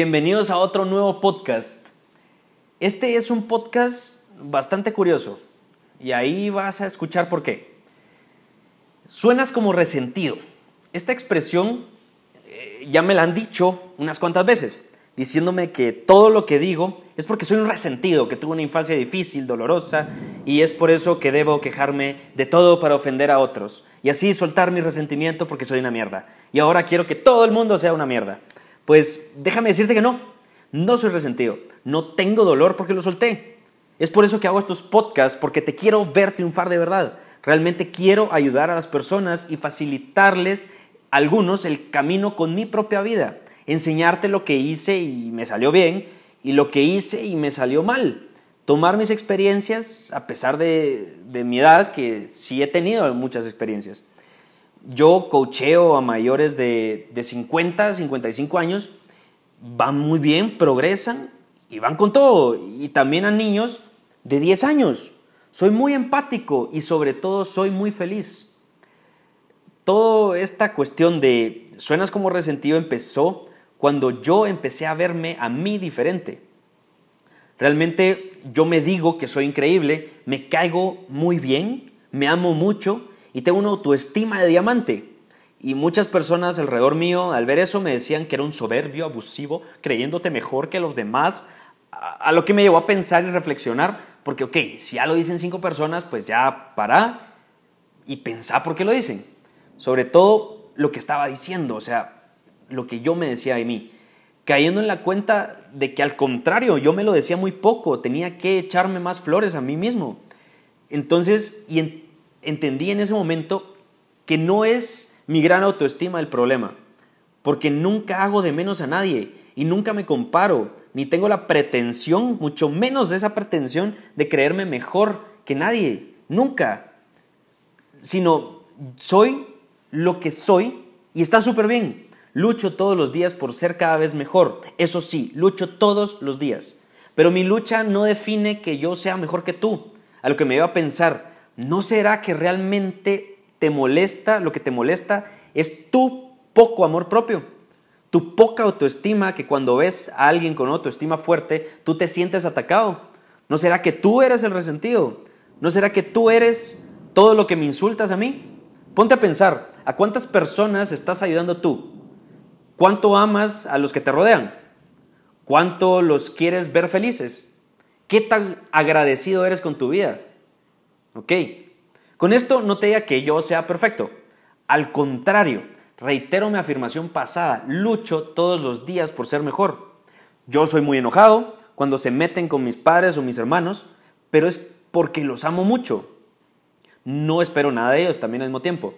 Bienvenidos a otro nuevo podcast. Este es un podcast bastante curioso y ahí vas a escuchar por qué. Suenas como resentido. Esta expresión eh, ya me la han dicho unas cuantas veces, diciéndome que todo lo que digo es porque soy un resentido, que tuve una infancia difícil, dolorosa, y es por eso que debo quejarme de todo para ofender a otros, y así soltar mi resentimiento porque soy una mierda. Y ahora quiero que todo el mundo sea una mierda. Pues déjame decirte que no, no soy resentido, no tengo dolor porque lo solté. Es por eso que hago estos podcasts, porque te quiero ver triunfar de verdad. Realmente quiero ayudar a las personas y facilitarles a algunos el camino con mi propia vida. Enseñarte lo que hice y me salió bien y lo que hice y me salió mal. Tomar mis experiencias, a pesar de, de mi edad, que sí he tenido muchas experiencias yo coacheo a mayores de, de 50, 55 años, van muy bien, progresan y van con todo. Y también a niños de 10 años. Soy muy empático y sobre todo soy muy feliz. Toda esta cuestión de suenas como resentido empezó cuando yo empecé a verme a mí diferente. Realmente yo me digo que soy increíble, me caigo muy bien, me amo mucho y tengo una autoestima de diamante. Y muchas personas alrededor mío, al ver eso, me decían que era un soberbio, abusivo, creyéndote mejor que los demás, a, lo que me llevó a pensar y reflexionar, porque, ok, si ya lo dicen cinco personas, pues ya para y pensá por qué lo dicen. Sobre todo lo que estaba diciendo, o sea, lo que yo me decía de mí. Cayendo en la cuenta de que al contrario, yo me lo decía muy poco, tenía que echarme más flores a mí mismo. Entonces, y en, entendí en ese momento que no es mi gran autoestima el problema, porque nunca hago de menos a nadie y nunca me comparo, ni tengo la pretensión, mucho menos esa pretensión de creerme mejor que nadie, nunca, sino soy lo que soy y está súper bien. Lucho todos los días por ser cada vez mejor, eso sí, lucho todos los días, pero mi lucha no define que yo sea mejor que tú, a lo que me iba a pensar, ¿no será que realmente te molesta, lo que te molesta es tu poco amor propio? Tu poca autoestima, que cuando ves a alguien con autoestima fuerte, tú te sientes atacado. ¿No será que tú eres el resentido? ¿No será que tú eres todo lo que me insultas a mí? Ponte a pensar, ¿a cuántas personas estás ayudando tú? ¿Cuánto amas a los que te rodean? ¿Cuánto los quieres ver felices? ¿Qué tan agradecido eres con tu vida? ¿Ok? Con esto no te diga que yo sea perfecto. Al contrario, reitero mi afirmación pasada, lucho todos los días por ser mejor. Yo soy muy enojado cuando se meten con mis padres o mis hermanos, pero es porque los amo mucho. No espero nada de ellos también al mismo tiempo.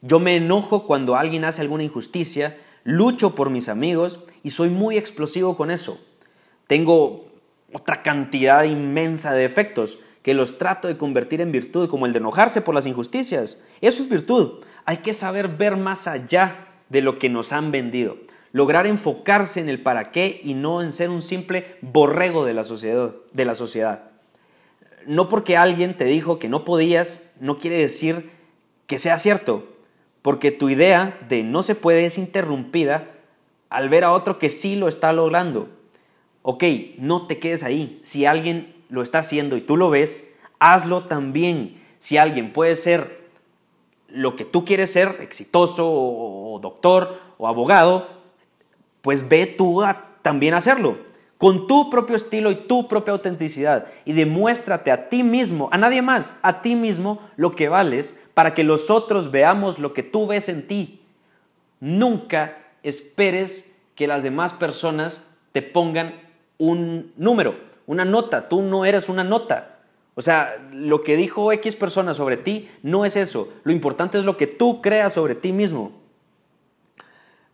Yo me enojo cuando alguien hace alguna injusticia, lucho por mis amigos y soy muy explosivo con eso. Tengo otra cantidad inmensa de defectos, que los trato de convertir en virtud, como el de enojarse por las injusticias. Eso es virtud. Hay que saber ver más allá de lo que nos han vendido. Lograr enfocarse en el para qué y no en ser un simple borrego de la sociedad. De la sociedad. No porque alguien te dijo que no podías, no quiere decir que sea cierto, porque tu idea de no se puede es interrumpida al ver a otro que sí lo está logrando. Ok, no te quedes ahí. Si alguien lo está haciendo y tú lo ves, hazlo también. Si alguien puede ser lo que tú quieres ser, exitoso o, doctor o abogado, pues ve tú a también hacerlo, con tu propio estilo y tu propia autenticidad. Y demuéstrate a ti mismo, a nadie más, a ti mismo lo que vales para que los otros veamos lo que tú ves en ti. Nunca esperes que las demás personas te pongan un número una nota, tú no eres una nota. O sea, lo que dijo X persona sobre ti no es eso. Lo importante es lo que tú creas sobre ti mismo.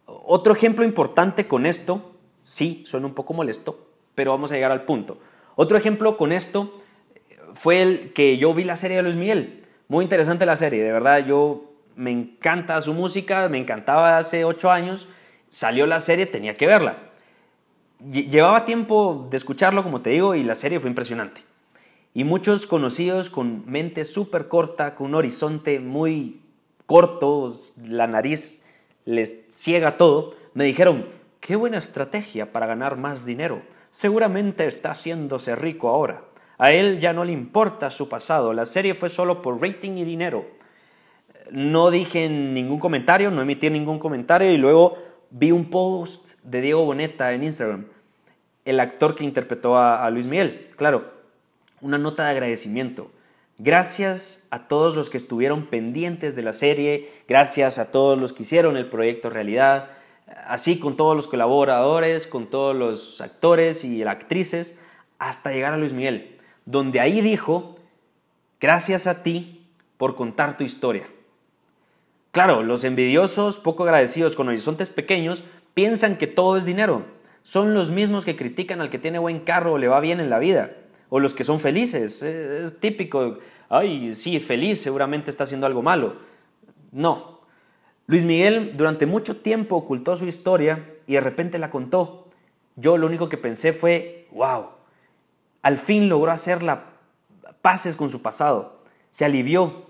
Otro ejemplo importante con esto, sí, suena un poco molesto, pero vamos a llegar al punto. Otro ejemplo con esto fue el que yo vi la serie de Luis Miguel. Muy interesante la serie, de verdad, yo me encanta su música, me encantaba hace ocho años, salió la serie, tenía que verla llevaba tiempo de escucharlo, como te digo, y la serie fue impresionante. Y muchos conocidos con mente súper corta, con un horizonte muy corto, la nariz les ciega todo, me dijeron, qué buena estrategia para ganar más dinero. Seguramente está haciéndose rico ahora. A él ya no le importa su pasado, la serie fue solo por rating y dinero. No dije ningún comentario, no emití ningún comentario y luego vi un post de Diego Boneta en Instagram, el actor que interpretó a, Luis Miguel. Claro, una nota de agradecimiento. Gracias a todos los que estuvieron pendientes de la serie, gracias a todos los que hicieron el proyecto realidad, así con todos los colaboradores, con todos los actores y actrices, hasta llegar a Luis Miguel donde ahí dijo, gracias a ti por contar tu historia. Claro, los envidiosos, poco agradecidos con horizontes pequeños, piensan que todo es dinero. Son los mismos que critican al que tiene buen carro o le va bien en la vida. O los que son felices. Es típico. Ay, sí, feliz, seguramente está haciendo algo malo. No. Luis Miguel durante mucho tiempo ocultó su historia y de repente la contó. Yo lo único que pensé fue, wow, al fin logró hacer la paces con su pasado, se alivió.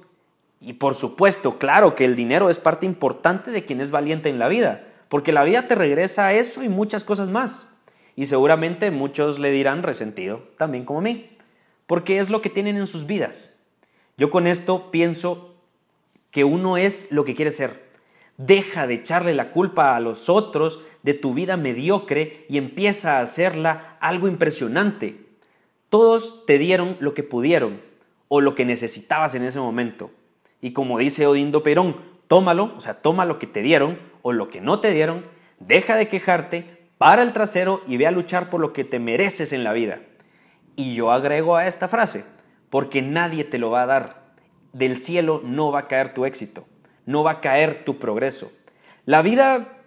Y por supuesto, claro que el dinero es parte importante de quien es valiente en la vida, porque la vida te regresa a eso y muchas cosas más. Y seguramente muchos le dirán resentido, también como a mí, porque es lo que tienen en sus vidas. Yo con esto pienso que uno es lo que quiere ser. Deja de echarle la culpa a los otros de tu vida mediocre y empieza a hacerla algo impresionante. Todos te dieron lo que pudieron o lo que necesitabas en ese momento. Y como dice Odindo Perón, tómalo, o sea, toma lo que te dieron o lo que no te dieron, deja de quejarte, para el trasero y ve a luchar por lo que te mereces en la vida. Y yo agrego a esta frase, porque nadie te lo va a dar. Del cielo no va a caer tu éxito, no va a caer tu progreso. La vida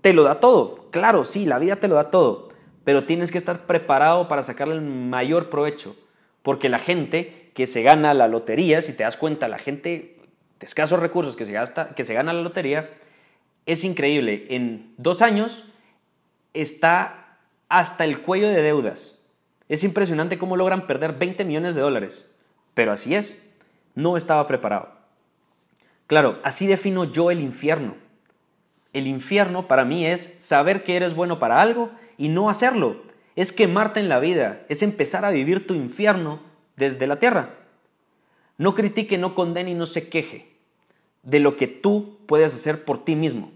te lo da todo, claro, sí, la vida te lo da todo, pero tienes que estar preparado para sacarle el mayor provecho, porque la gente que se gana la lotería, si te das cuenta, la gente de escasos recursos que se, gasta, que se gana la lotería, es increíble. En dos años está hasta el cuello de deudas. Es impresionante cómo logran perder 20 millones de dólares. Pero así es, no estaba preparado. Claro, así defino yo el infierno. El infierno para mí es saber que eres bueno para algo y no hacerlo. Es quemarte en la vida, es empezar a vivir tu infierno desde la tierra. No critique, no condene y no se queje de lo que tú puedes hacer por ti mismo.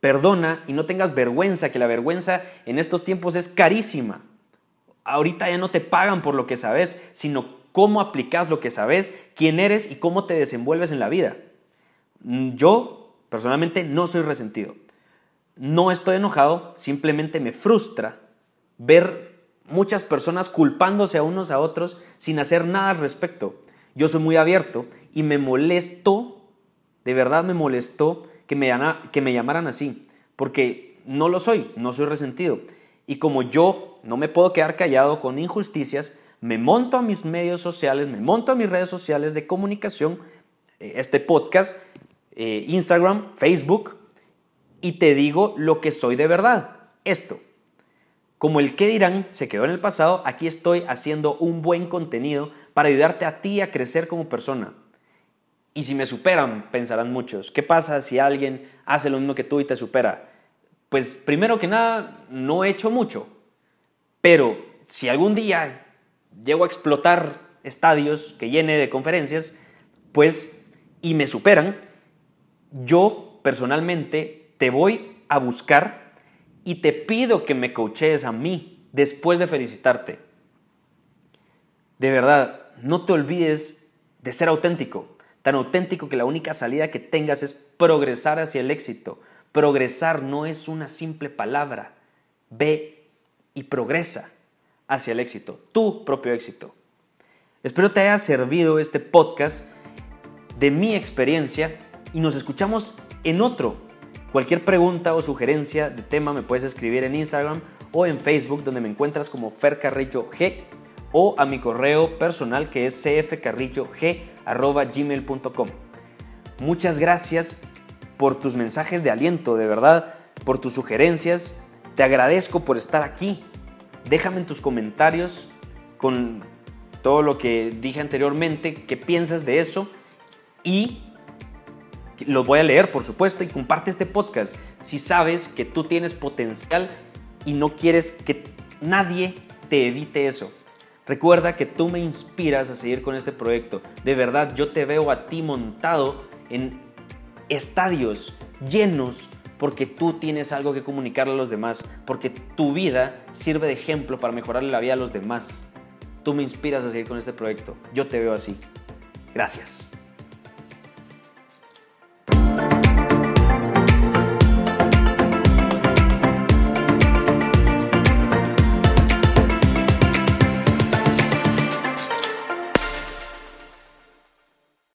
Perdona y no tengas vergüenza, que la vergüenza en estos tiempos es carísima. Ahorita ya no te pagan por lo que sabes, sino cómo aplicas lo que sabes, quién eres y cómo te desenvuelves en la vida. Yo, personalmente, no soy resentido. No estoy enojado, simplemente me frustra ver muchas personas culpándose a unos a otros sin hacer nada al respecto. Yo soy muy abierto y me molestó, de verdad me molestó que me, que me llamaran así, porque no lo soy, no soy resentido. Y como yo no me puedo quedar callado con injusticias, me monto a mis medios sociales, me monto a mis redes sociales de comunicación, eh, este podcast, eh, Instagram, Facebook, y te digo lo que soy de verdad. Esto. Como el que dirán se quedó en el pasado, aquí estoy haciendo un buen contenido para ayudarte a ti a crecer como persona. Y si me superan, pensarán muchos, ¿qué pasa si alguien hace lo mismo que tú y te supera? Pues primero que nada, no he hecho mucho. Pero si algún día llego a explotar estadios que llene de conferencias, pues, y me superan, yo personalmente te voy a buscar y te pido que me coaches a mí después de felicitarte. De verdad, no te olvides de ser auténtico, tan auténtico que la única salida que tengas es progresar hacia el éxito. Progresar no es una simple palabra. Ve y progresa hacia el éxito, tu propio éxito. Espero te haya servido este podcast de mi experiencia y nos escuchamos en otro Cualquier pregunta o sugerencia de tema me puedes escribir en Instagram o en Facebook donde me encuentras como Fer Carrillo G o a mi correo personal que es cfcarrillog.gmail.com. Muchas gracias por tus mensajes de aliento, de verdad, por tus sugerencias. Te agradezco por estar aquí. Déjame en tus comentarios con todo lo que dije anteriormente, qué piensas de eso y Lo voy a leer, por supuesto, y comparte este podcast si sabes que tú tienes potencial y no quieres que nadie te evite eso. Recuerda que tú me inspiras a seguir con este proyecto. De verdad, yo te veo a ti montado en estadios llenos porque tú tienes algo que comunicarle a los demás, porque tu vida sirve de ejemplo para mejorarle la vida a los demás. Tú me inspiras a seguir con este proyecto. Yo te veo así. Gracias.